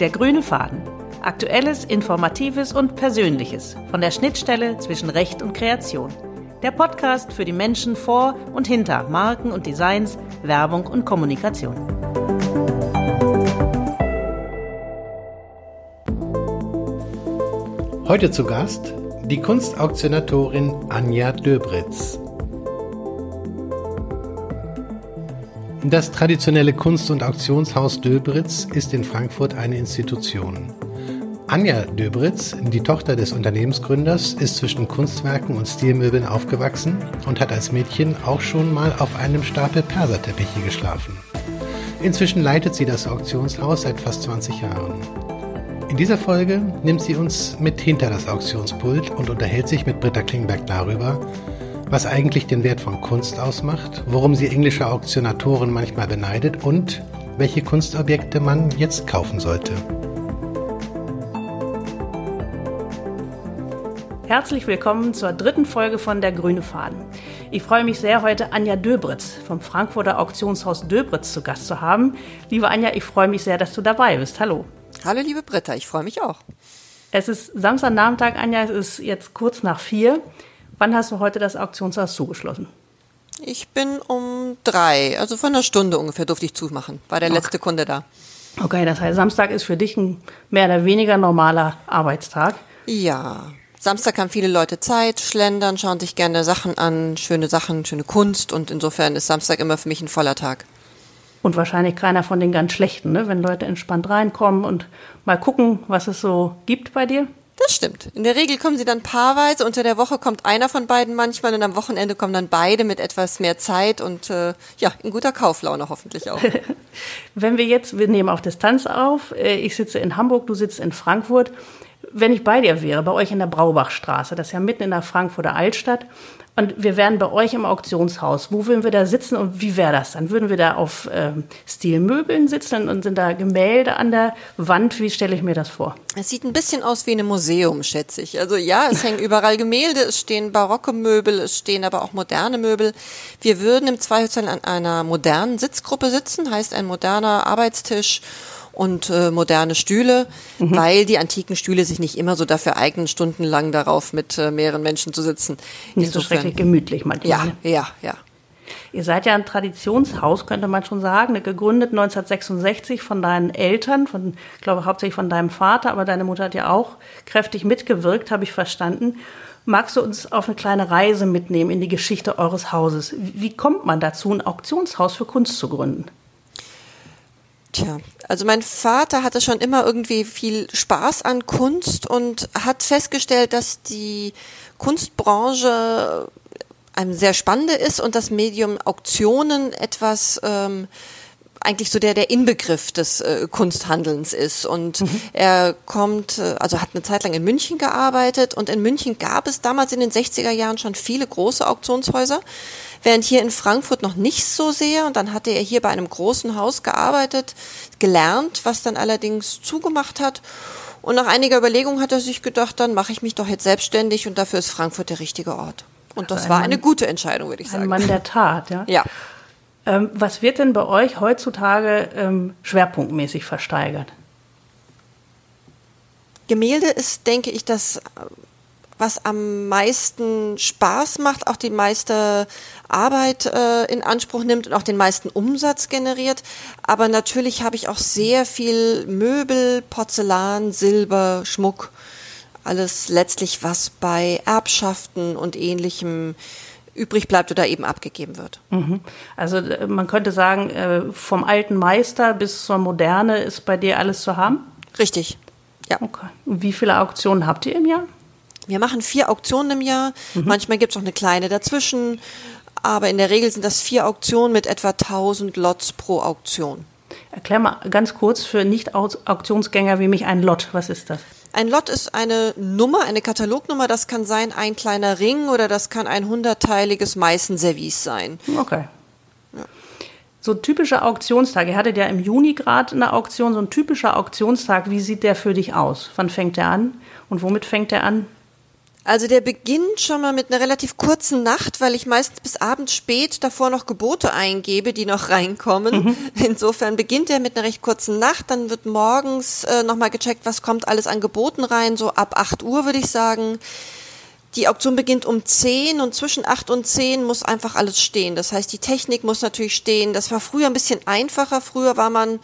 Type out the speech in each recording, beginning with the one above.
Der grüne Faden. Aktuelles, Informatives und Persönliches von der Schnittstelle zwischen Recht und Kreation. Der Podcast für die Menschen vor und hinter Marken und Designs, Werbung und Kommunikation. Heute zu Gast die Kunstauktionatorin Anja Döbritz. Das traditionelle Kunst- und Auktionshaus Döbritz ist in Frankfurt eine Institution. Anja Döbritz, die Tochter des Unternehmensgründers, ist zwischen Kunstwerken und Stilmöbeln aufgewachsen und hat als Mädchen auch schon mal auf einem Stapel Perserteppiche geschlafen. Inzwischen leitet sie das Auktionshaus seit fast 20 Jahren. In dieser Folge nimmt sie uns mit hinter das Auktionspult und unterhält sich mit Britta Klingberg darüber, was eigentlich den Wert von Kunst ausmacht, worum sie englische Auktionatoren manchmal beneidet und welche Kunstobjekte man jetzt kaufen sollte. Herzlich willkommen zur dritten Folge von Der Grüne Faden. Ich freue mich sehr, heute Anja Döbritz vom Frankfurter Auktionshaus Döbritz zu Gast zu haben. Liebe Anja, ich freue mich sehr, dass du dabei bist. Hallo. Hallo, liebe Britta, ich freue mich auch. Es ist Samstagnachmittag, Anja, es ist jetzt kurz nach vier. Wann hast du heute das Auktionshaus zugeschlossen? Ich bin um drei, also vor einer Stunde ungefähr durfte ich zumachen. War der okay. letzte Kunde da. Okay, das heißt, Samstag ist für dich ein mehr oder weniger normaler Arbeitstag. Ja, Samstag haben viele Leute Zeit, schlendern, schauen sich gerne Sachen an, schöne Sachen, schöne Kunst und insofern ist Samstag immer für mich ein voller Tag. Und wahrscheinlich keiner von den ganz schlechten, ne? wenn Leute entspannt reinkommen und mal gucken, was es so gibt bei dir. Das stimmt. In der Regel kommen sie dann paarweise. Unter der Woche kommt einer von beiden manchmal und am Wochenende kommen dann beide mit etwas mehr Zeit und äh, ja, in guter Kauflaune hoffentlich auch. Wenn wir jetzt, wir nehmen auf Distanz auf, äh, ich sitze in Hamburg, du sitzt in Frankfurt. Wenn ich bei dir wäre, bei euch in der Braubachstraße, das ist ja mitten in der Frankfurter Altstadt, und wir wären bei euch im Auktionshaus. Wo würden wir da sitzen und wie wäre das? Dann würden wir da auf ähm, Stilmöbeln sitzen und sind da Gemälde an der Wand. Wie stelle ich mir das vor? Es sieht ein bisschen aus wie ein Museum, schätze ich. Also ja, es hängen überall Gemälde, es stehen barocke Möbel, es stehen aber auch moderne Möbel. Wir würden im Zweifelsfall an einer modernen Sitzgruppe sitzen, heißt ein moderner Arbeitstisch und äh, moderne Stühle, mhm. weil die antiken Stühle sich nicht immer so dafür eignen, stundenlang darauf mit äh, mehreren Menschen zu sitzen. Nicht Insofern, so schrecklich gemütlich manchmal. Ja, ne? ja, ja. Ihr seid ja ein Traditionshaus, könnte man schon sagen, gegründet 1966 von deinen Eltern, von, ich glaube hauptsächlich von deinem Vater, aber deine Mutter hat ja auch kräftig mitgewirkt, habe ich verstanden. Magst du uns auf eine kleine Reise mitnehmen in die Geschichte eures Hauses? Wie kommt man dazu, ein Auktionshaus für Kunst zu gründen? Tja, also mein Vater hatte schon immer irgendwie viel Spaß an Kunst und hat festgestellt, dass die Kunstbranche einem sehr spannende ist und das Medium Auktionen etwas ähm, eigentlich so der der Inbegriff des äh, Kunsthandelns ist und mhm. er kommt äh, also hat eine Zeit lang in München gearbeitet und in München gab es damals in den 60er Jahren schon viele große Auktionshäuser während hier in Frankfurt noch nicht so sehr. Und dann hatte er hier bei einem großen Haus gearbeitet, gelernt, was dann allerdings zugemacht hat. Und nach einiger Überlegung hat er sich gedacht, dann mache ich mich doch jetzt selbstständig und dafür ist Frankfurt der richtige Ort. Und das also war Mann, eine gute Entscheidung, würde ich sagen. Ein Mann der Tat, ja. Ja. Ähm, was wird denn bei euch heutzutage ähm, schwerpunktmäßig versteigert? Gemälde ist, denke ich, das was am meisten Spaß macht, auch die meiste Arbeit äh, in Anspruch nimmt und auch den meisten Umsatz generiert. Aber natürlich habe ich auch sehr viel Möbel, Porzellan, Silber, Schmuck, alles letztlich, was bei Erbschaften und ähnlichem übrig bleibt oder eben abgegeben wird. Mhm. Also äh, man könnte sagen, äh, vom alten Meister bis zur Moderne ist bei dir alles zu haben? Richtig, ja. Okay. Wie viele Auktionen habt ihr im Jahr? Wir machen vier Auktionen im Jahr. Mhm. Manchmal gibt es auch eine kleine dazwischen. Aber in der Regel sind das vier Auktionen mit etwa 1000 Lots pro Auktion. Erklär mal ganz kurz für Nicht-Auktionsgänger wie mich ein Lot. Was ist das? Ein Lot ist eine Nummer, eine Katalognummer. Das kann sein ein kleiner Ring oder das kann ein hundertteiliges Meißenservice sein. Okay. Ja. So typischer Auktionstag. Ihr hattet ja im Juni gerade eine Auktion. So ein typischer Auktionstag. Wie sieht der für dich aus? Wann fängt der an? Und womit fängt der an? Also der beginnt schon mal mit einer relativ kurzen Nacht, weil ich meistens bis abends spät davor noch Gebote eingebe, die noch reinkommen. Mhm. Insofern beginnt er mit einer recht kurzen Nacht, dann wird morgens äh, nochmal gecheckt, was kommt alles an Geboten rein, so ab 8 Uhr würde ich sagen. Die Auktion beginnt um 10 und zwischen 8 und 10 muss einfach alles stehen. Das heißt, die Technik muss natürlich stehen. Das war früher ein bisschen einfacher. Früher war man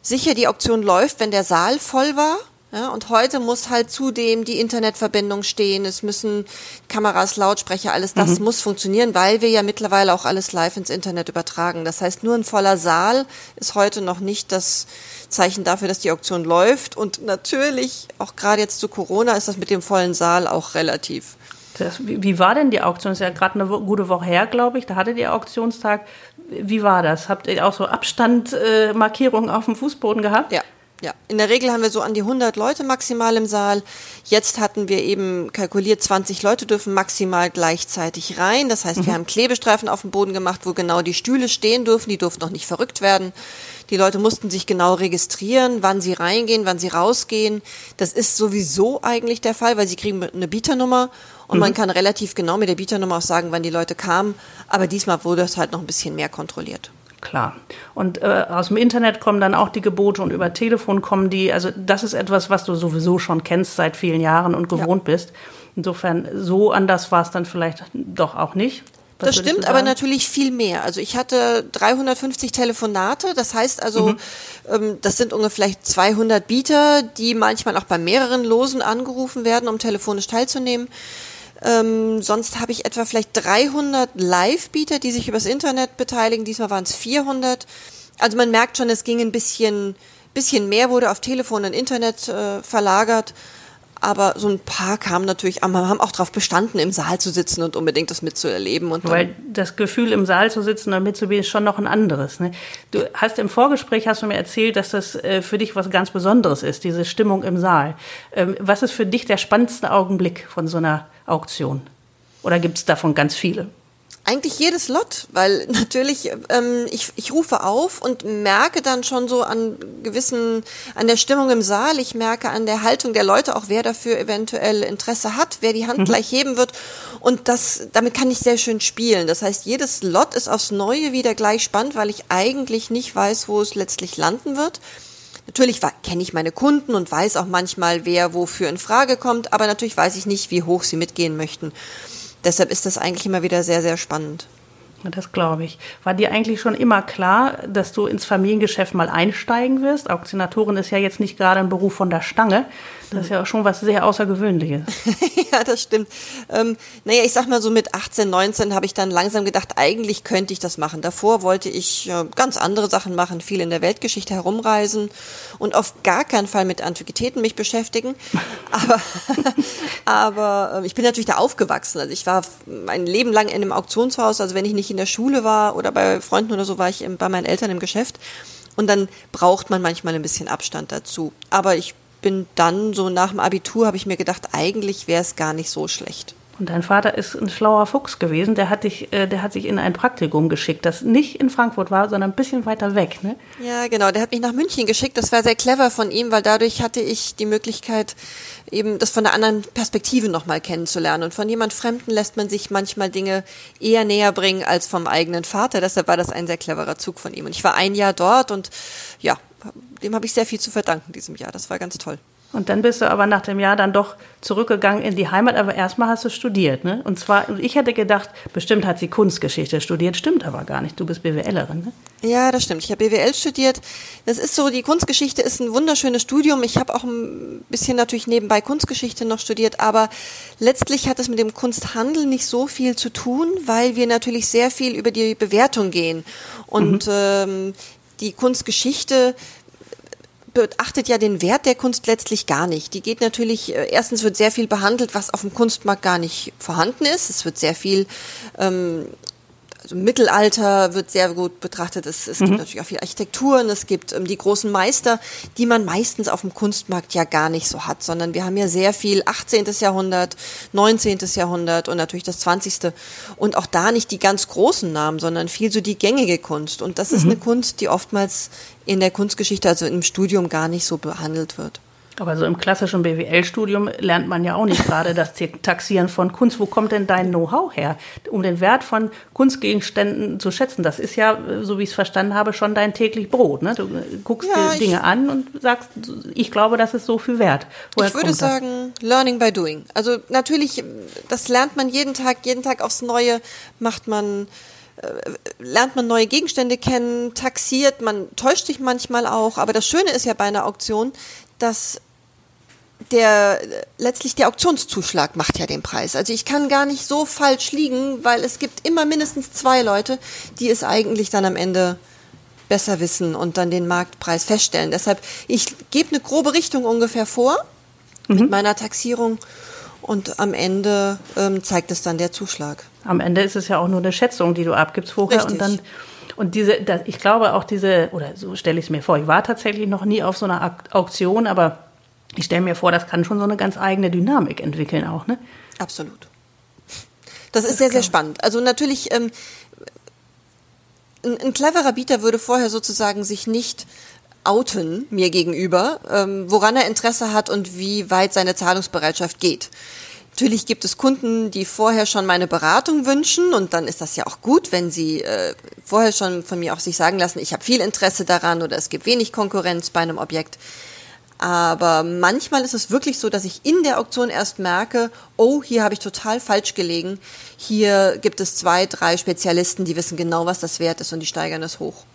sicher, die Auktion läuft, wenn der Saal voll war. Ja, und heute muss halt zudem die Internetverbindung stehen, es müssen Kameras, Lautsprecher, alles das mhm. muss funktionieren, weil wir ja mittlerweile auch alles live ins Internet übertragen. Das heißt, nur ein voller Saal ist heute noch nicht das Zeichen dafür, dass die Auktion läuft. Und natürlich, auch gerade jetzt zu Corona, ist das mit dem vollen Saal auch relativ. Das, wie war denn die Auktion? Das ist ja gerade eine gute Woche her, glaube ich. Da hatte ihr Auktionstag. Wie war das? Habt ihr auch so Abstandmarkierungen äh, auf dem Fußboden gehabt? Ja, ja, in der Regel haben wir so an die 100 Leute maximal im Saal. Jetzt hatten wir eben kalkuliert, 20 Leute dürfen maximal gleichzeitig rein. Das heißt, mhm. wir haben Klebestreifen auf dem Boden gemacht, wo genau die Stühle stehen dürfen. Die durften noch nicht verrückt werden. Die Leute mussten sich genau registrieren, wann sie reingehen, wann sie rausgehen. Das ist sowieso eigentlich der Fall, weil sie kriegen eine Bieternummer und mhm. man kann relativ genau mit der Bieternummer auch sagen, wann die Leute kamen. Aber diesmal wurde es halt noch ein bisschen mehr kontrolliert. Klar. Und äh, aus dem Internet kommen dann auch die Gebote und über Telefon kommen die. Also das ist etwas, was du sowieso schon kennst seit vielen Jahren und gewohnt ja. bist. Insofern, so anders war es dann vielleicht doch auch nicht. Was das stimmt, aber natürlich viel mehr. Also ich hatte 350 Telefonate, das heißt also, mhm. ähm, das sind ungefähr vielleicht 200 Bieter, die manchmal auch bei mehreren Losen angerufen werden, um telefonisch teilzunehmen. Ähm, sonst habe ich etwa vielleicht 300 Live-Bieter, die sich übers Internet beteiligen. Diesmal waren es 400. Also man merkt schon, es ging ein bisschen, bisschen mehr, wurde auf Telefon und Internet äh, verlagert. Aber so ein paar kamen natürlich, haben auch darauf bestanden, im Saal zu sitzen und unbedingt das mitzuerleben. Und Weil das Gefühl, im Saal zu sitzen und mitzubieten, ist schon noch ein anderes. Ne? Du hast im Vorgespräch hast du mir erzählt, dass das äh, für dich was ganz Besonderes ist, diese Stimmung im Saal. Ähm, was ist für dich der spannendste Augenblick von so einer Auktion? Oder gibt es davon ganz viele? Eigentlich jedes Lot, weil natürlich ähm, ich, ich rufe auf und merke dann schon so an gewissen, an der Stimmung im Saal, ich merke an der Haltung der Leute auch, wer dafür eventuell Interesse hat, wer die Hand mhm. gleich heben wird und das, damit kann ich sehr schön spielen. Das heißt, jedes Lot ist aufs Neue wieder gleich spannend, weil ich eigentlich nicht weiß, wo es letztlich landen wird. Natürlich kenne ich meine Kunden und weiß auch manchmal, wer wofür in Frage kommt, aber natürlich weiß ich nicht, wie hoch sie mitgehen möchten. Deshalb ist das eigentlich immer wieder sehr, sehr spannend. Das glaube ich. War dir eigentlich schon immer klar, dass du ins Familiengeschäft mal einsteigen wirst? Auktionatorin ist ja jetzt nicht gerade ein Beruf von der Stange. Das ist ja auch schon was sehr Außergewöhnliches. ja, das stimmt. Ähm, naja, ich sag mal so mit 18, 19 habe ich dann langsam gedacht, eigentlich könnte ich das machen. Davor wollte ich äh, ganz andere Sachen machen, viel in der Weltgeschichte herumreisen und auf gar keinen Fall mit Antiquitäten mich beschäftigen. Aber, aber äh, ich bin natürlich da aufgewachsen. Also ich war mein Leben lang in einem Auktionshaus. Also wenn ich nicht in der Schule war oder bei Freunden oder so, war ich bei meinen Eltern im Geschäft. Und dann braucht man manchmal ein bisschen Abstand dazu. Aber ich bin dann so nach dem Abitur, habe ich mir gedacht, eigentlich wäre es gar nicht so schlecht. Und dein Vater ist ein schlauer Fuchs gewesen. Der hat dich, äh, der hat sich in ein Praktikum geschickt, das nicht in Frankfurt war, sondern ein bisschen weiter weg. Ne? Ja, genau. Der hat mich nach München geschickt. Das war sehr clever von ihm, weil dadurch hatte ich die Möglichkeit, eben das von einer anderen Perspektive nochmal kennenzulernen. Und von jemand Fremden lässt man sich manchmal Dinge eher näher bringen als vom eigenen Vater. Deshalb war das ein sehr cleverer Zug von ihm. Und ich war ein Jahr dort und ja, dem habe ich sehr viel zu verdanken diesem Jahr. Das war ganz toll. Und dann bist du aber nach dem Jahr dann doch zurückgegangen in die Heimat, aber erstmal hast du studiert, ne? Und zwar, ich hätte gedacht, bestimmt hat sie Kunstgeschichte studiert, stimmt aber gar nicht. Du bist BWLerin, ne? Ja, das stimmt. Ich habe BWL studiert. Das ist so, die Kunstgeschichte ist ein wunderschönes Studium. Ich habe auch ein bisschen natürlich nebenbei Kunstgeschichte noch studiert, aber letztlich hat es mit dem Kunsthandel nicht so viel zu tun, weil wir natürlich sehr viel über die Bewertung gehen. Und mhm. ähm, die Kunstgeschichte beachtet ja den Wert der Kunst letztlich gar nicht. Die geht natürlich, äh, erstens wird sehr viel behandelt, was auf dem Kunstmarkt gar nicht vorhanden ist. Es wird sehr viel ähm, also Mittelalter wird sehr gut betrachtet. Es, es mhm. gibt natürlich auch viel Architekturen, es gibt ähm, die großen Meister, die man meistens auf dem Kunstmarkt ja gar nicht so hat, sondern wir haben ja sehr viel 18. Jahrhundert, 19. Jahrhundert und natürlich das 20. Und auch da nicht die ganz großen Namen, sondern viel so die gängige Kunst. Und das mhm. ist eine Kunst, die oftmals in der Kunstgeschichte, also im Studium gar nicht so behandelt wird. Aber so im klassischen BWL-Studium lernt man ja auch nicht gerade das Taxieren von Kunst. Wo kommt denn dein Know-how her, um den Wert von Kunstgegenständen zu schätzen? Das ist ja, so wie ich es verstanden habe, schon dein täglich Brot. Ne? Du guckst ja, dir Dinge an und sagst, ich glaube, das ist so viel wert. Woher ich würde sagen, Learning by Doing. Also natürlich, das lernt man jeden Tag, jeden Tag aufs Neue macht man äh, lernt man neue Gegenstände kennen, taxiert, man täuscht sich manchmal auch, aber das Schöne ist ja bei einer Auktion, dass der letztlich der Auktionszuschlag macht ja den Preis. Also ich kann gar nicht so falsch liegen, weil es gibt immer mindestens zwei Leute, die es eigentlich dann am Ende besser wissen und dann den Marktpreis feststellen. Deshalb, ich gebe eine grobe Richtung ungefähr vor mhm. mit meiner Taxierung und am Ende ähm, zeigt es dann der Zuschlag. Am Ende ist es ja auch nur eine Schätzung, die du abgibst vorher Richtig. und dann und diese, das, ich glaube auch diese, oder so stelle ich es mir vor, ich war tatsächlich noch nie auf so einer Auktion, aber ich stelle mir vor, das kann schon so eine ganz eigene Dynamik entwickeln auch, ne? Absolut. Das, das ist sehr, sehr spannend. Also natürlich, ähm, ein, ein cleverer Bieter würde vorher sozusagen sich nicht outen mir gegenüber, ähm, woran er Interesse hat und wie weit seine Zahlungsbereitschaft geht. Natürlich gibt es Kunden, die vorher schon meine Beratung wünschen und dann ist das ja auch gut, wenn sie äh, vorher schon von mir auch sich sagen lassen, ich habe viel Interesse daran oder es gibt wenig Konkurrenz bei einem Objekt. Aber manchmal ist es wirklich so, dass ich in der Auktion erst merke, oh, hier habe ich total falsch gelegen. Hier gibt es zwei, drei Spezialisten, die wissen genau, was das wert ist und die steigern es hoch.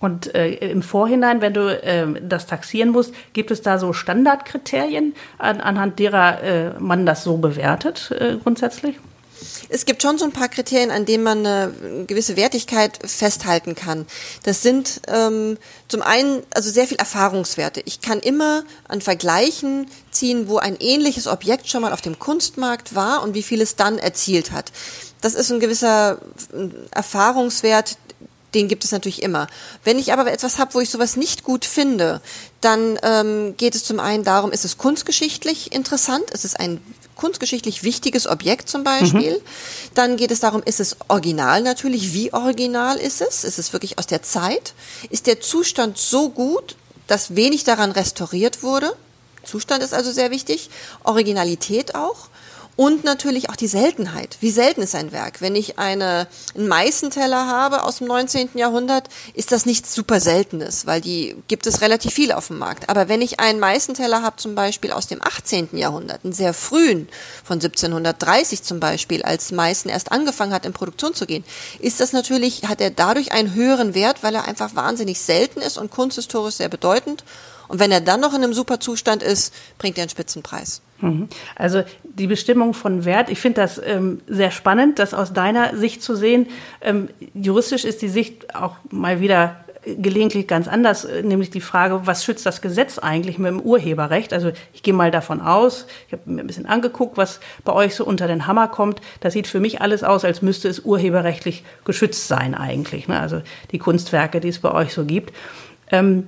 Und äh, im Vorhinein, wenn du äh, das taxieren musst, gibt es da so Standardkriterien, an, anhand derer äh, man das so bewertet äh, grundsätzlich? Es gibt schon so ein paar Kriterien, an denen man eine gewisse Wertigkeit festhalten kann. Das sind ähm, zum einen also sehr viel Erfahrungswerte. Ich kann immer an Vergleichen ziehen, wo ein ähnliches Objekt schon mal auf dem Kunstmarkt war und wie viel es dann erzielt hat. Das ist ein gewisser Erfahrungswert, den gibt es natürlich immer. Wenn ich aber etwas habe, wo ich sowas nicht gut finde, dann ähm, geht es zum einen darum, ist es kunstgeschichtlich interessant, ist es ein kunstgeschichtlich wichtiges Objekt zum Beispiel. Mhm. Dann geht es darum, ist es original natürlich, wie original ist es? Ist es wirklich aus der Zeit? Ist der Zustand so gut, dass wenig daran restauriert wurde? Zustand ist also sehr wichtig, Originalität auch. Und natürlich auch die Seltenheit. Wie selten ist ein Werk? Wenn ich eine, einen Meißenteller habe aus dem 19. Jahrhundert, ist das nichts super Seltenes, weil die gibt es relativ viel auf dem Markt. Aber wenn ich einen Meißenteller habe, zum Beispiel aus dem 18. Jahrhundert, einen sehr frühen, von 1730 zum Beispiel, als Meißen erst angefangen hat, in Produktion zu gehen, ist das natürlich, hat er dadurch einen höheren Wert, weil er einfach wahnsinnig selten ist und kunsthistorisch sehr bedeutend. Und wenn er dann noch in einem super Zustand ist, bringt er einen Spitzenpreis. Mhm. Also die Bestimmung von Wert, ich finde das ähm, sehr spannend, das aus deiner Sicht zu sehen. Ähm, juristisch ist die Sicht auch mal wieder gelegentlich ganz anders, äh, nämlich die Frage, was schützt das Gesetz eigentlich mit dem Urheberrecht? Also ich gehe mal davon aus, ich habe mir ein bisschen angeguckt, was bei euch so unter den Hammer kommt. Das sieht für mich alles aus, als müsste es urheberrechtlich geschützt sein eigentlich. Ne? Also die Kunstwerke, die es bei euch so gibt. Ähm,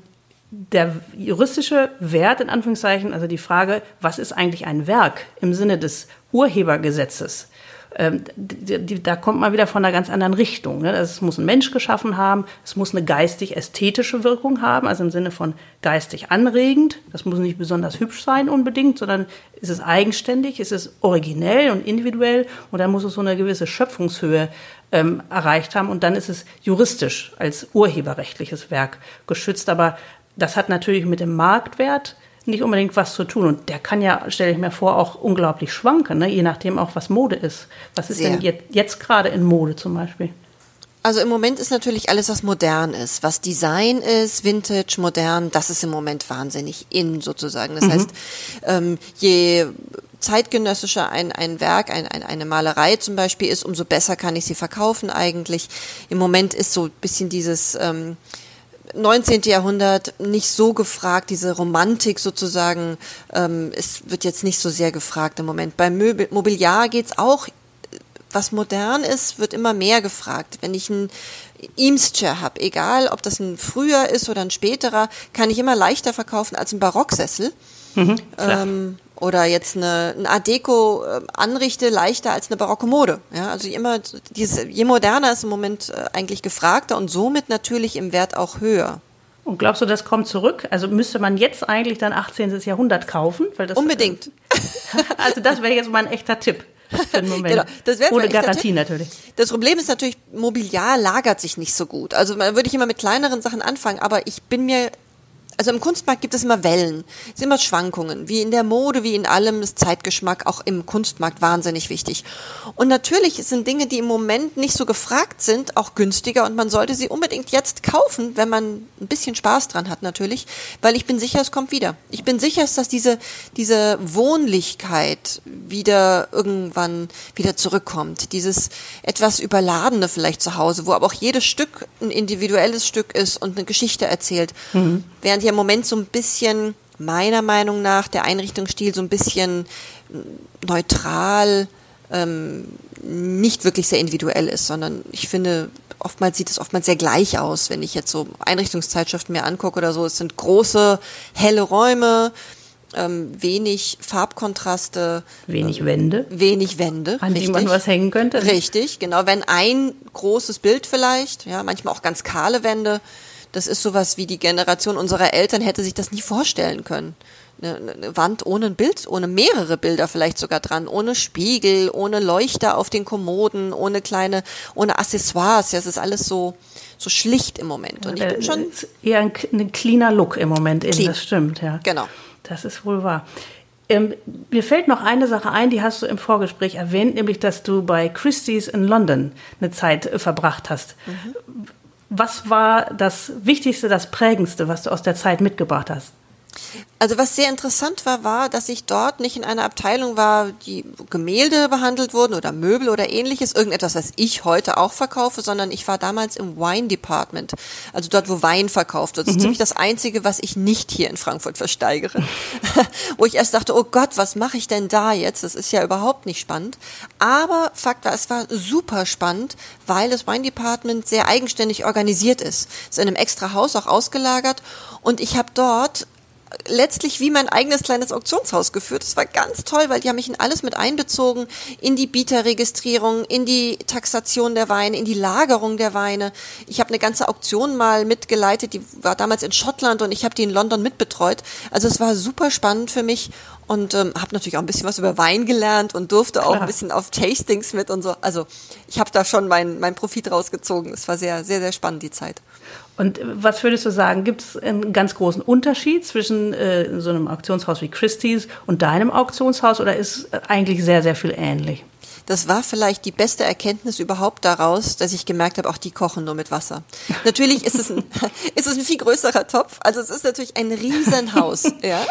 der juristische Wert, in Anführungszeichen, also die Frage, was ist eigentlich ein Werk im Sinne des Urhebergesetzes, ähm, da kommt man wieder von einer ganz anderen Richtung. Ne? Es muss ein Mensch geschaffen haben, es muss eine geistig-ästhetische Wirkung haben, also im Sinne von geistig anregend. Das muss nicht besonders hübsch sein unbedingt, sondern ist es eigenständig, ist es originell und individuell und dann muss es so eine gewisse Schöpfungshöhe ähm, erreicht haben und dann ist es juristisch als urheberrechtliches Werk geschützt. Aber das hat natürlich mit dem Marktwert nicht unbedingt was zu tun. Und der kann ja, stelle ich mir vor, auch unglaublich schwanken, ne? je nachdem auch, was Mode ist. Was ist Sehr. denn jetzt, jetzt gerade in Mode zum Beispiel? Also im Moment ist natürlich alles, was modern ist, was Design ist, Vintage, modern, das ist im Moment wahnsinnig in sozusagen. Das mhm. heißt, ähm, je zeitgenössischer ein, ein Werk, ein, ein, eine Malerei zum Beispiel ist, umso besser kann ich sie verkaufen eigentlich. Im Moment ist so ein bisschen dieses ähm, 19. Jahrhundert nicht so gefragt, diese Romantik sozusagen, ähm, es wird jetzt nicht so sehr gefragt im Moment. Beim Möbel, Mobiliar geht's auch, was modern ist, wird immer mehr gefragt. Wenn ich ein Eames-Chair habe, egal ob das ein früher ist oder ein späterer, kann ich immer leichter verkaufen als ein Barocksessel. Mhm, ähm, oder jetzt eine, ein Art Deco äh, anrichte, leichter als eine barocke Mode. Ja, also immer diese, je moderner ist im Moment äh, eigentlich gefragter und somit natürlich im Wert auch höher. Und glaubst du, das kommt zurück? Also müsste man jetzt eigentlich dann 18. Jahrhundert kaufen? Weil das, Unbedingt. also das wäre jetzt mal ein echter Tipp. Für den Moment. Genau, das Ohne Garantie natürlich. Das Problem ist natürlich, Mobiliar lagert sich nicht so gut. Also würde ich immer mit kleineren Sachen anfangen, aber ich bin mir also im Kunstmarkt gibt es immer Wellen, es sind immer Schwankungen, wie in der Mode, wie in allem ist Zeitgeschmack auch im Kunstmarkt wahnsinnig wichtig. Und natürlich sind Dinge, die im Moment nicht so gefragt sind, auch günstiger und man sollte sie unbedingt jetzt kaufen, wenn man ein bisschen Spaß dran hat natürlich, weil ich bin sicher, es kommt wieder. Ich bin sicher, dass diese, diese Wohnlichkeit wieder irgendwann wieder zurückkommt. Dieses etwas Überladene vielleicht zu Hause, wo aber auch jedes Stück ein individuelles Stück ist und eine Geschichte erzählt. Mhm. Während ja im Moment so ein bisschen, meiner Meinung nach, der Einrichtungsstil so ein bisschen neutral, ähm, nicht wirklich sehr individuell ist, sondern ich finde, oftmals sieht es oftmals sehr gleich aus, wenn ich jetzt so Einrichtungszeitschriften mir angucke oder so. Es sind große, helle Räume, ähm, wenig Farbkontraste. Wenig ähm, Wände. Wenig Wände. An richtig. die man was hängen könnte. Richtig, genau. Wenn ein großes Bild vielleicht, ja, manchmal auch ganz kahle Wände, das ist sowas wie die Generation unserer Eltern hätte sich das nie vorstellen können. Eine, eine Wand ohne ein Bild, ohne mehrere Bilder vielleicht sogar dran, ohne Spiegel, ohne Leuchter auf den Kommoden, ohne kleine, ohne Accessoires. Ja, es ist alles so, so schlicht im Moment. Und ich bin schon eher ein, ein cleaner Look im Moment. Clean. Das stimmt, ja. Genau. Das ist wohl wahr. Ähm, mir fällt noch eine Sache ein, die hast du im Vorgespräch erwähnt, nämlich dass du bei Christie's in London eine Zeit äh, verbracht hast. Mhm. Was war das Wichtigste, das Prägendste, was du aus der Zeit mitgebracht hast? Also was sehr interessant war, war, dass ich dort nicht in einer Abteilung war, die Gemälde behandelt wurden oder Möbel oder ähnliches, irgendetwas, was ich heute auch verkaufe, sondern ich war damals im Wine Department, also dort, wo Wein verkauft wird. Das ist mhm. ziemlich das Einzige, was ich nicht hier in Frankfurt versteigere. wo ich erst dachte, oh Gott, was mache ich denn da jetzt? Das ist ja überhaupt nicht spannend. Aber Fakt war, es war super spannend, weil das Wine Department sehr eigenständig organisiert ist. Es ist in einem extra Haus auch ausgelagert und ich habe dort letztlich wie mein eigenes kleines Auktionshaus geführt. Das war ganz toll, weil die haben mich in alles mit einbezogen, in die Bieterregistrierung, in die Taxation der Weine, in die Lagerung der Weine. Ich habe eine ganze Auktion mal mitgeleitet, die war damals in Schottland und ich habe die in London mitbetreut. Also es war super spannend für mich und ähm, habe natürlich auch ein bisschen was über Wein gelernt und durfte Klar. auch ein bisschen auf Tastings mit und so. Also ich habe da schon meinen mein Profit rausgezogen. Es war sehr, sehr, sehr spannend die Zeit. Und was würdest du sagen, gibt es einen ganz großen Unterschied zwischen äh, so einem Auktionshaus wie Christie's und deinem Auktionshaus oder ist eigentlich sehr, sehr viel ähnlich? Das war vielleicht die beste Erkenntnis überhaupt daraus, dass ich gemerkt habe, auch die kochen nur mit Wasser. Natürlich ist es ein, ist es ein viel größerer Topf. Also es ist natürlich ein Riesenhaus. ja,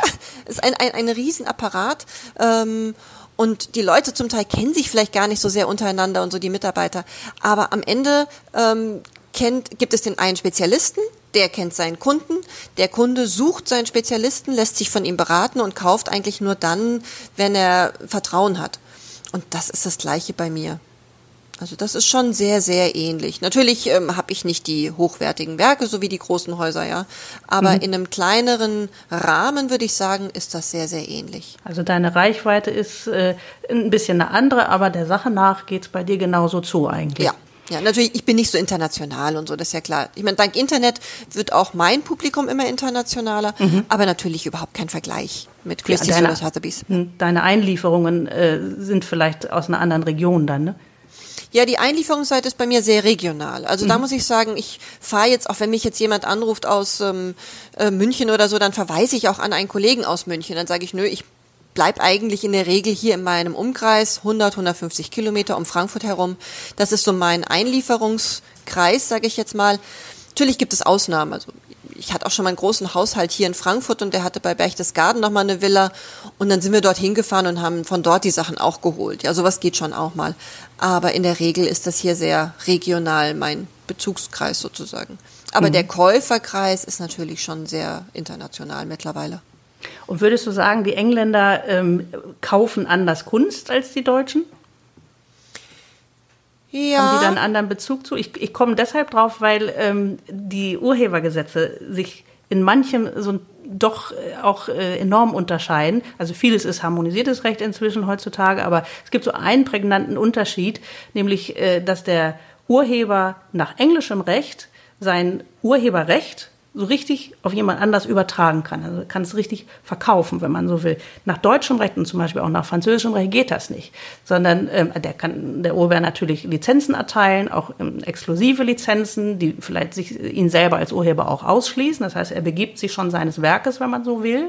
es ist ein, ein, ein Riesenapparat. Ähm, und die Leute zum Teil kennen sich vielleicht gar nicht so sehr untereinander und so die Mitarbeiter. Aber am Ende ähm, kennt, gibt es den einen Spezialisten, der kennt seinen Kunden, der Kunde sucht seinen Spezialisten, lässt sich von ihm beraten und kauft eigentlich nur dann, wenn er Vertrauen hat. Und das ist das gleiche bei mir. Also das ist schon sehr, sehr ähnlich. Natürlich ähm, habe ich nicht die hochwertigen Werke, so wie die großen Häuser, ja. Aber mhm. in einem kleineren Rahmen, würde ich sagen, ist das sehr, sehr ähnlich. Also deine Reichweite ist äh, ein bisschen eine andere, aber der Sache nach geht es bei dir genauso zu eigentlich. Ja, ja, natürlich, ich bin nicht so international und so, das ist ja klar. Ich meine, dank Internet wird auch mein Publikum immer internationaler, mhm. aber natürlich überhaupt kein Vergleich mit Christie's ja, oder Sotheby's. Hm, deine Einlieferungen äh, sind vielleicht aus einer anderen Region dann, ne? Ja, die Einlieferungsseite ist bei mir sehr regional. Also mhm. da muss ich sagen, ich fahre jetzt, auch wenn mich jetzt jemand anruft aus ähm, äh, München oder so, dann verweise ich auch an einen Kollegen aus München. Dann sage ich, nö, ich bleib eigentlich in der Regel hier in meinem Umkreis 100, 150 Kilometer um Frankfurt herum. Das ist so mein Einlieferungskreis, sage ich jetzt mal. Natürlich gibt es Ausnahmen. Also ich hatte auch schon mal einen großen Haushalt hier in Frankfurt und der hatte bei Berchtesgaden nochmal eine Villa und dann sind wir dort hingefahren und haben von dort die Sachen auch geholt. Ja, sowas geht schon auch mal. Aber in der Regel ist das hier sehr regional mein Bezugskreis sozusagen. Aber mhm. der Käuferkreis ist natürlich schon sehr international mittlerweile. Und würdest du sagen, die Engländer ähm, kaufen anders Kunst als die Deutschen? Ja. Haben die da einen anderen Bezug zu? Ich, ich komme deshalb drauf, weil ähm, die Urhebergesetze sich in manchem so doch äh, auch äh, enorm unterscheiden. Also vieles ist harmonisiertes Recht inzwischen heutzutage, aber es gibt so einen prägnanten Unterschied, nämlich, äh, dass der Urheber nach englischem Recht sein Urheberrecht so richtig auf jemand anders übertragen kann. Also kann es richtig verkaufen, wenn man so will. Nach deutschem Recht und zum Beispiel auch nach französischem Recht geht das nicht, sondern ähm, der kann der Urheber natürlich Lizenzen erteilen, auch ähm, exklusive Lizenzen, die vielleicht sich ihn selber als Urheber auch ausschließen. Das heißt, er begibt sich schon seines Werkes, wenn man so will,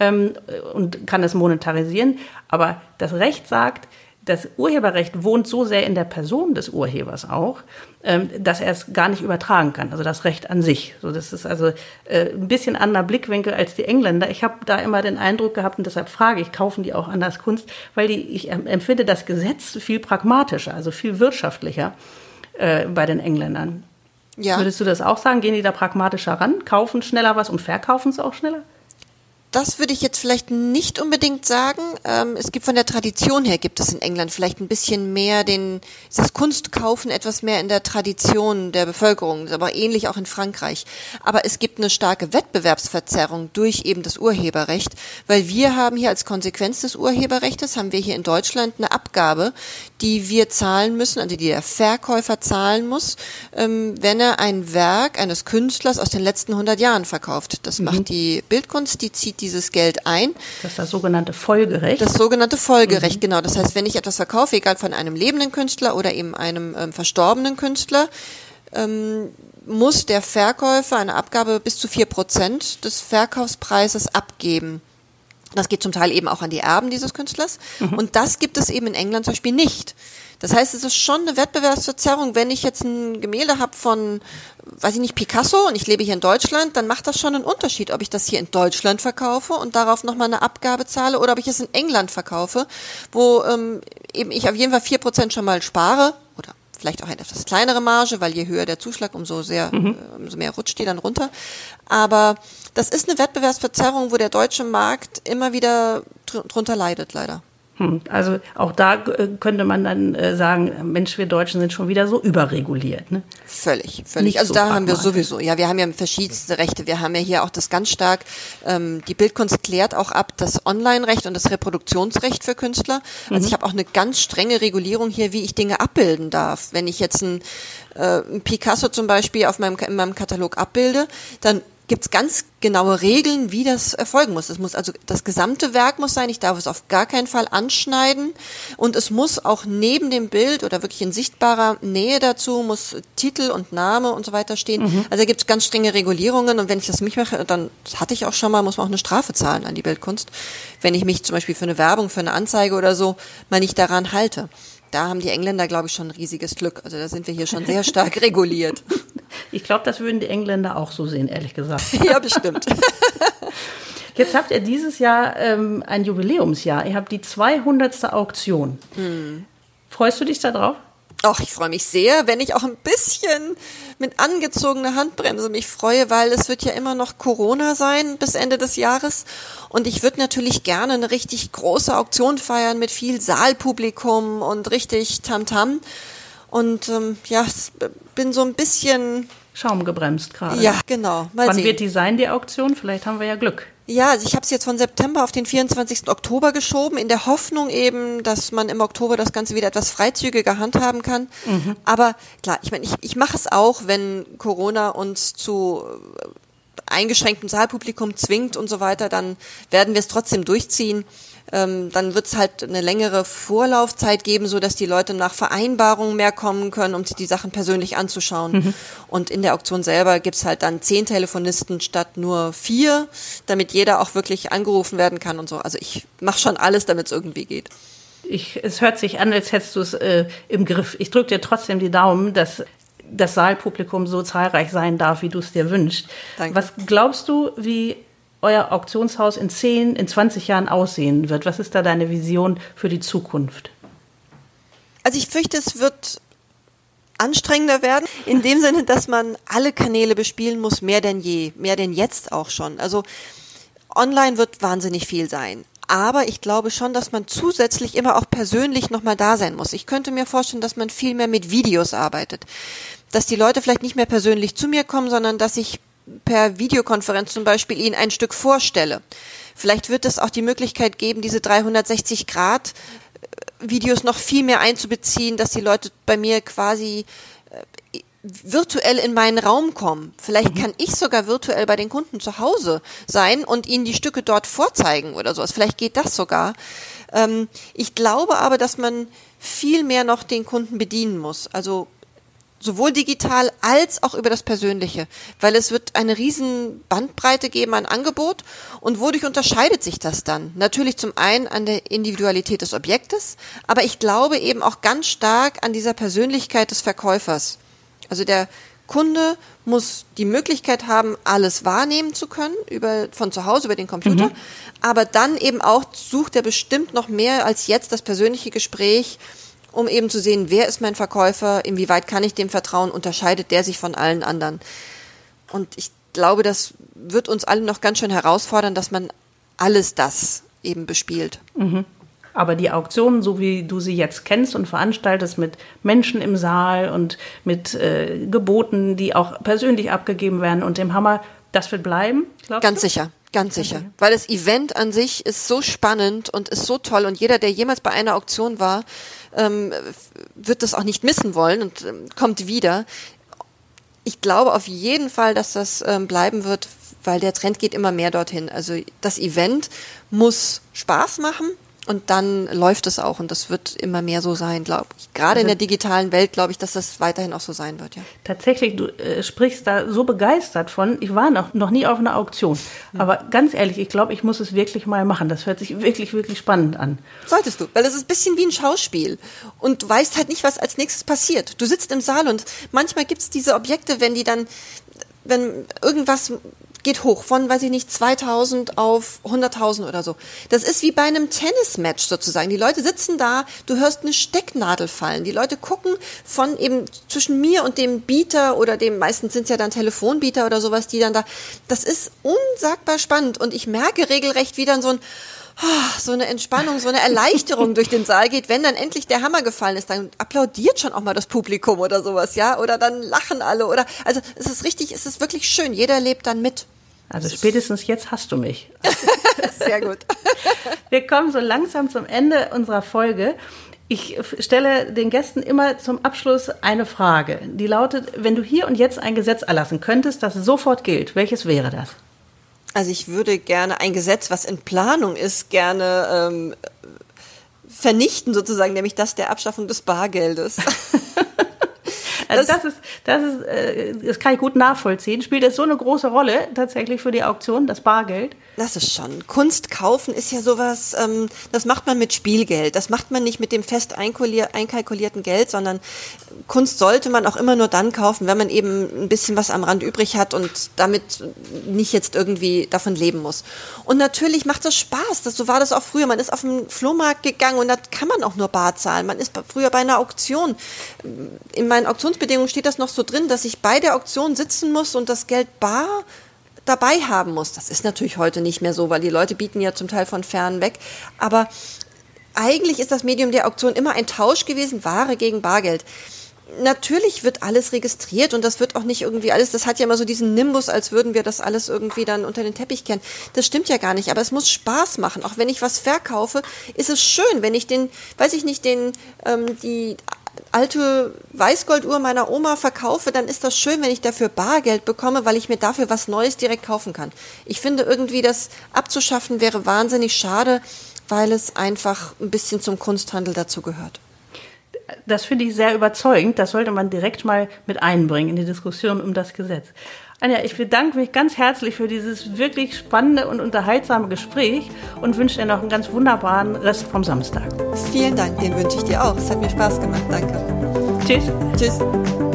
ähm, und kann es monetarisieren. Aber das Recht sagt, das Urheberrecht wohnt so sehr in der Person des Urhebers auch, ähm, dass er es gar nicht übertragen kann. Also das Recht an sich. So, das ist also äh, ein bisschen anderer Blickwinkel als die Engländer. Ich habe da immer den Eindruck gehabt und deshalb frage ich, kaufen die auch anders Kunst, weil die, ich empfinde das Gesetz viel pragmatischer, also viel wirtschaftlicher äh, bei den Engländern. Ja. Würdest du das auch sagen? Gehen die da pragmatischer ran, kaufen schneller was und verkaufen es auch schneller? Das würde ich jetzt vielleicht nicht unbedingt sagen. Ähm, es gibt von der Tradition her gibt es in England vielleicht ein bisschen mehr den, ist das Kunstkaufen etwas mehr in der Tradition der Bevölkerung, aber ähnlich auch in Frankreich. Aber es gibt eine starke Wettbewerbsverzerrung durch eben das Urheberrecht, weil wir haben hier als Konsequenz des Urheberrechts, haben wir hier in Deutschland eine Abgabe, die wir zahlen müssen, also die der Verkäufer zahlen muss, ähm, wenn er ein Werk eines Künstlers aus den letzten 100 Jahren verkauft. Das mhm. macht die Bildkunst, die zieht dieses Geld ein. Das ist das sogenannte Folgerecht. Das sogenannte Folgerecht, mhm. genau. Das heißt, wenn ich etwas verkaufe, egal von einem lebenden Künstler oder eben einem ähm, verstorbenen Künstler, ähm, muss der Verkäufer eine Abgabe bis zu vier Prozent des Verkaufspreises abgeben. Das geht zum Teil eben auch an die Erben dieses Künstlers. Mhm. Und das gibt es eben in England zum Beispiel nicht. Das heißt, es ist schon eine Wettbewerbsverzerrung. Wenn ich jetzt ein Gemälde habe von, weiß ich nicht, Picasso und ich lebe hier in Deutschland, dann macht das schon einen Unterschied, ob ich das hier in Deutschland verkaufe und darauf nochmal eine Abgabe zahle oder ob ich es in England verkaufe, wo ähm, eben ich auf jeden Fall vier Prozent schon mal spare oder vielleicht auch eine etwas kleinere Marge, weil je höher der Zuschlag, umso sehr, mhm. äh, umso mehr rutscht die dann runter. Aber das ist eine Wettbewerbsverzerrung, wo der deutsche Markt immer wieder drunter leidet, leider. Also auch da äh, könnte man dann äh, sagen, Mensch, wir Deutschen sind schon wieder so überreguliert. Ne? Völlig, völlig. Nicht also so da haben wir sowieso, ja, wir haben ja verschiedenste Rechte. Wir haben ja hier auch das ganz stark, ähm, die Bildkunst klärt auch ab das Online-Recht und das Reproduktionsrecht für Künstler. Also mhm. ich habe auch eine ganz strenge Regulierung hier, wie ich Dinge abbilden darf. Wenn ich jetzt ein, äh, ein Picasso zum Beispiel auf meinem, in meinem Katalog abbilde, dann gibt es ganz genaue Regeln, wie das erfolgen muss. Es muss also das gesamte Werk muss sein. Ich darf es auf gar keinen Fall anschneiden und es muss auch neben dem Bild oder wirklich in sichtbarer Nähe dazu muss Titel und Name und so weiter stehen. Mhm. Also da gibt es ganz strenge Regulierungen und wenn ich das nicht mache, dann hatte ich auch schon mal, muss man auch eine Strafe zahlen an die Bildkunst, wenn ich mich zum Beispiel für eine Werbung, für eine Anzeige oder so mal nicht daran halte da haben die Engländer, glaube ich, schon ein riesiges Glück. Also da sind wir hier schon sehr stark reguliert. Ich glaube, das würden die Engländer auch so sehen, ehrlich gesagt. ja, bestimmt. Jetzt habt ihr dieses Jahr ähm, ein Jubiläumsjahr. Ihr habt die 200. Auktion. Hm. Freust du dich da drauf? Ach, ich freue mich sehr, wenn ich auch ein bisschen mit angezogener Handbremse mich freue, weil es wird ja immer noch Corona sein bis Ende des Jahres. Und ich würde natürlich gerne eine richtig große Auktion feiern mit viel Saalpublikum und richtig Tamtam. -Tam. Und ähm, ja, bin so ein bisschen Schaum gebremst gerade. Ja, genau. Mal Wann sehen. wird die sein, die Auktion? Vielleicht haben wir ja Glück. Ja, also ich habe es jetzt von September auf den 24. Oktober geschoben, in der Hoffnung eben, dass man im Oktober das Ganze wieder etwas freizügiger handhaben kann. Mhm. Aber klar, ich meine, ich, ich mache es auch, wenn Corona uns zu äh, eingeschränktem Saalpublikum zwingt und so weiter, dann werden wir es trotzdem durchziehen ähm, dann wird es halt eine längere Vorlaufzeit geben, so dass die Leute nach Vereinbarungen mehr kommen können, um sich die Sachen persönlich anzuschauen. Mhm. Und in der Auktion selber gibt's halt dann zehn Telefonisten statt nur vier, damit jeder auch wirklich angerufen werden kann und so. Also ich mache schon alles, damit es irgendwie geht. Ich, es hört sich an, als hättest du es äh, im Griff. Ich drücke dir trotzdem die Daumen, dass das Saalpublikum so zahlreich sein darf, wie du es dir wünschst. Danke. Was glaubst du, wie euer Auktionshaus in 10, in 20 Jahren aussehen wird? Was ist da deine Vision für die Zukunft? Also ich fürchte, es wird anstrengender werden, in dem Sinne, dass man alle Kanäle bespielen muss, mehr denn je, mehr denn jetzt auch schon. Also online wird wahnsinnig viel sein. Aber ich glaube schon, dass man zusätzlich immer auch persönlich nochmal da sein muss. Ich könnte mir vorstellen, dass man viel mehr mit Videos arbeitet. Dass die Leute vielleicht nicht mehr persönlich zu mir kommen, sondern dass ich per Videokonferenz zum Beispiel Ihnen ein Stück vorstelle. Vielleicht wird es auch die Möglichkeit geben, diese 360 Grad Videos noch viel mehr einzubeziehen, dass die Leute bei mir quasi äh, virtuell in meinen Raum kommen. Vielleicht kann ich sogar virtuell bei den Kunden zu Hause sein und ihnen die Stücke dort vorzeigen oder sowas. Vielleicht geht das sogar. Ähm, ich glaube aber, dass man viel mehr noch den Kunden bedienen muss. Also sowohl digital als auch über das Persönliche, weil es wird eine riesen Bandbreite geben an Angebot und wodurch unterscheidet sich das dann? Natürlich zum einen an der Individualität des Objektes, aber ich glaube eben auch ganz stark an dieser Persönlichkeit des Verkäufers. Also der Kunde muss die Möglichkeit haben, alles wahrnehmen zu können über, von zu Hause über den Computer. Mhm. Aber dann eben auch sucht er bestimmt noch mehr als jetzt das persönliche Gespräch, um eben zu sehen, wer ist mein Verkäufer, inwieweit kann ich dem vertrauen, unterscheidet der sich von allen anderen. Und ich glaube, das wird uns alle noch ganz schön herausfordern, dass man alles das eben bespielt. Mhm. Aber die Auktionen, so wie du sie jetzt kennst und veranstaltest, mit Menschen im Saal und mit äh, Geboten, die auch persönlich abgegeben werden und dem Hammer, das wird bleiben? Ganz du? sicher. Ganz sicher. Okay. Weil das Event an sich ist so spannend und ist so toll und jeder, der jemals bei einer Auktion war, ähm, wird das auch nicht missen wollen und ähm, kommt wieder. Ich glaube auf jeden Fall, dass das ähm, bleiben wird, weil der Trend geht immer mehr dorthin. Also das Event muss Spaß machen und dann läuft es auch und das wird immer mehr so sein, glaube ich. Gerade also, in der digitalen Welt glaube ich, dass das weiterhin auch so sein wird, ja. Tatsächlich, du äh, sprichst da so begeistert von. Ich war noch, noch nie auf einer Auktion. Mhm. Aber ganz ehrlich, ich glaube, ich muss es wirklich mal machen. Das hört sich wirklich, wirklich spannend an. Solltest du, weil es ist ein bisschen wie ein Schauspiel. Und du weißt halt nicht, was als nächstes passiert. Du sitzt im Saal und manchmal gibt es diese Objekte, wenn die dann wenn irgendwas geht hoch von, weiß ich nicht, 2000 auf 100.000 oder so. Das ist wie bei einem Tennismatch sozusagen. Die Leute sitzen da, du hörst eine Stecknadel fallen. Die Leute gucken von eben zwischen mir und dem Bieter oder dem, meistens sind es ja dann Telefonbieter oder sowas, die dann da, das ist unsagbar spannend und ich merke regelrecht, wie dann so ein, ah, so eine Entspannung, so eine Erleichterung durch den Saal geht, wenn dann endlich der Hammer gefallen ist, dann applaudiert schon auch mal das Publikum oder sowas, ja, oder dann lachen alle oder, also es ist richtig, es ist wirklich schön, jeder lebt dann mit. Also spätestens jetzt hast du mich. Sehr gut. Wir kommen so langsam zum Ende unserer Folge. Ich stelle den Gästen immer zum Abschluss eine Frage, die lautet, wenn du hier und jetzt ein Gesetz erlassen könntest, das sofort gilt, welches wäre das? Also ich würde gerne ein Gesetz, was in Planung ist, gerne ähm, vernichten sozusagen, nämlich das der Abschaffung des Bargeldes. Also das, das, ist, das ist, äh, das kann ich gut nachvollziehen. Spielt es so eine große Rolle tatsächlich für die Auktion, das Bargeld? Das ist schon. Kunst kaufen ist ja sowas, ähm, das macht man mit Spielgeld. Das macht man nicht mit dem fest einkalkulierten Geld, sondern Kunst sollte man auch immer nur dann kaufen, wenn man eben ein bisschen was am Rand übrig hat und damit nicht jetzt irgendwie davon leben muss. Und natürlich macht das Spaß. Das, so war das auch früher. Man ist auf den Flohmarkt gegangen und da kann man auch nur bar zahlen. Man ist früher bei einer Auktion. In meinen Auktionsbedingungen steht das noch so drin, dass ich bei der Auktion sitzen muss und das Geld bar dabei haben muss. Das ist natürlich heute nicht mehr so, weil die Leute bieten ja zum Teil von fern weg. Aber eigentlich ist das Medium der Auktion immer ein Tausch gewesen, Ware gegen Bargeld. Natürlich wird alles registriert und das wird auch nicht irgendwie alles, das hat ja immer so diesen Nimbus, als würden wir das alles irgendwie dann unter den Teppich kennen. Das stimmt ja gar nicht, aber es muss Spaß machen. Auch wenn ich was verkaufe, ist es schön, wenn ich den, weiß ich nicht, den, ähm, die alte Weißgolduhr meiner Oma verkaufe, dann ist das schön, wenn ich dafür Bargeld bekomme, weil ich mir dafür was Neues direkt kaufen kann. Ich finde irgendwie, das abzuschaffen wäre wahnsinnig schade, weil es einfach ein bisschen zum Kunsthandel dazu gehört. Das finde ich sehr überzeugend. Das sollte man direkt mal mit einbringen in die Diskussion um das Gesetz. Anja, ich bedanke mich ganz herzlich für dieses wirklich spannende und unterhaltsame Gespräch und wünsche dir noch einen ganz wunderbaren Rest vom Samstag. Vielen Dank, den wünsche ich dir auch. Es hat mir Spaß gemacht. Danke. Tschüss. Tschüss.